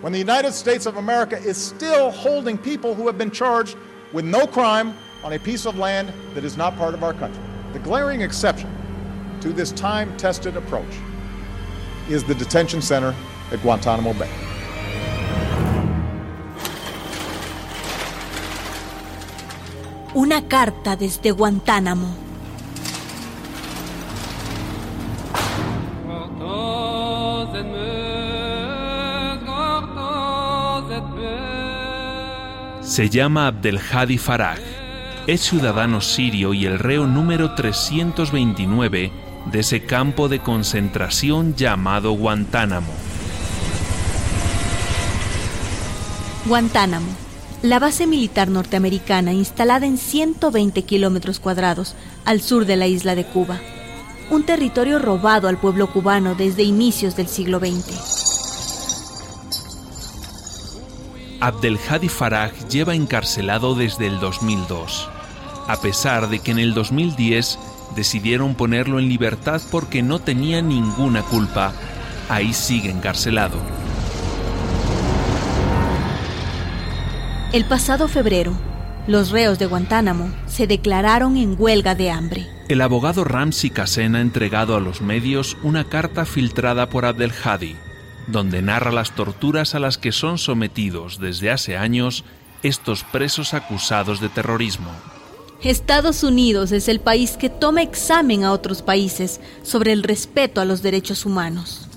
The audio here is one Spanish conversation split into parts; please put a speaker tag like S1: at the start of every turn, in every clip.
S1: when the United States of America is still holding people who have been charged with no crime on a piece of land that is not part of our country. The glaring exception to this time tested approach is the detention center at Guantanamo Bay.
S2: Una carta desde Guantánamo.
S3: Se llama Abdelhadi Faraj. Es ciudadano sirio y el reo número 329 de ese campo de concentración llamado Guantánamo.
S2: Guantánamo, la base militar norteamericana instalada en 120 kilómetros cuadrados al sur de la isla de Cuba. Un territorio robado al pueblo cubano desde inicios del siglo XX.
S3: Abdelhadi Faraj lleva encarcelado desde el 2002, a pesar de que en el 2010 decidieron ponerlo en libertad porque no tenía ninguna culpa. Ahí sigue encarcelado.
S2: El pasado febrero, los reos de Guantánamo se declararon en huelga de hambre.
S3: El abogado Ramsey Kassen ha entregado a los medios una carta filtrada por Abdelhadi, donde narra las torturas a las que son sometidos desde hace años estos presos acusados de terrorismo.
S2: Estados Unidos es el país que toma examen a otros países sobre el respeto a los derechos humanos.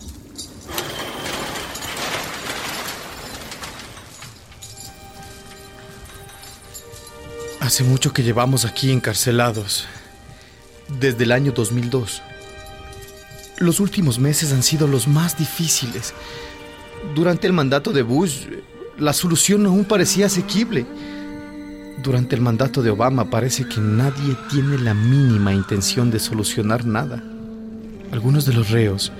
S4: Hace mucho que llevamos aquí encarcelados, desde el año 2002. Los últimos meses han sido los más difíciles. Durante el mandato de Bush, la solución aún parecía asequible. Durante el mandato de Obama parece que nadie tiene la mínima intención de solucionar nada. Algunos de los reos,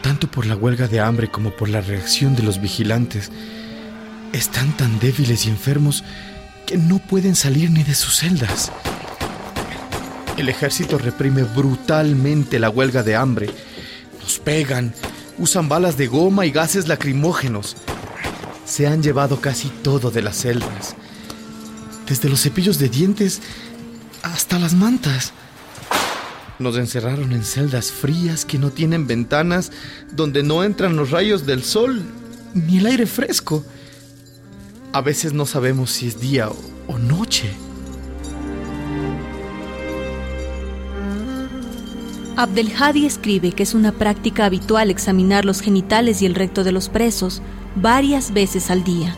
S4: tanto por la huelga de hambre como por la reacción de los vigilantes, están tan débiles y enfermos que no pueden salir ni de sus celdas. El ejército reprime brutalmente la huelga de hambre. Nos pegan, usan balas de goma y gases lacrimógenos. Se han llevado casi todo de las celdas desde los cepillos de dientes hasta las mantas. Nos encerraron en celdas frías que no tienen ventanas, donde no entran los rayos del sol ni el aire fresco. A veces no sabemos si es día o, noche.
S2: Abdelhadi escribe que es una práctica habitual examinar los genitales y el recto de los presos varias veces al día.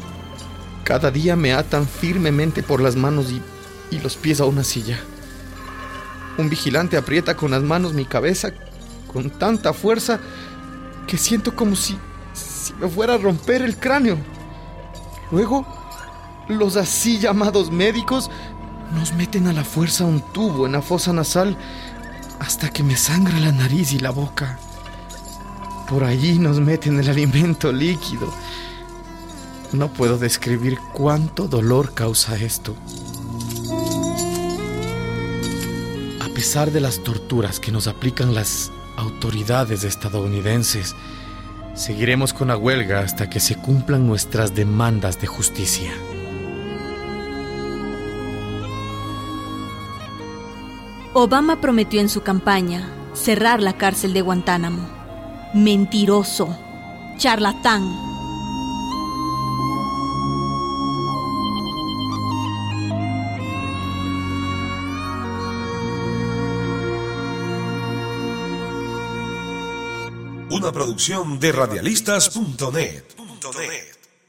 S4: Cada día me atan firmemente por las manos y, los pies a una silla. Un vigilante aprieta con las manos mi cabeza con tanta fuerza que siento como si, si me fuera a romper el cráneo. Luego, los así llamados médicos nos meten a la fuerza un tubo en la fosa nasal hasta que me sangra la nariz y la boca. Por allí nos meten el alimento líquido no puedo describir cuánto dolor causa esto. A pesar de las torturas que nos aplican las autoridades estadounidenses, seguiremos con la huelga hasta que se cumplan nuestras demandas de justicia.
S2: Obama prometió en su campaña cerrar la cárcel de Guantánamo. Mentiroso, charlatán
S5: Una producción de radialistas.net.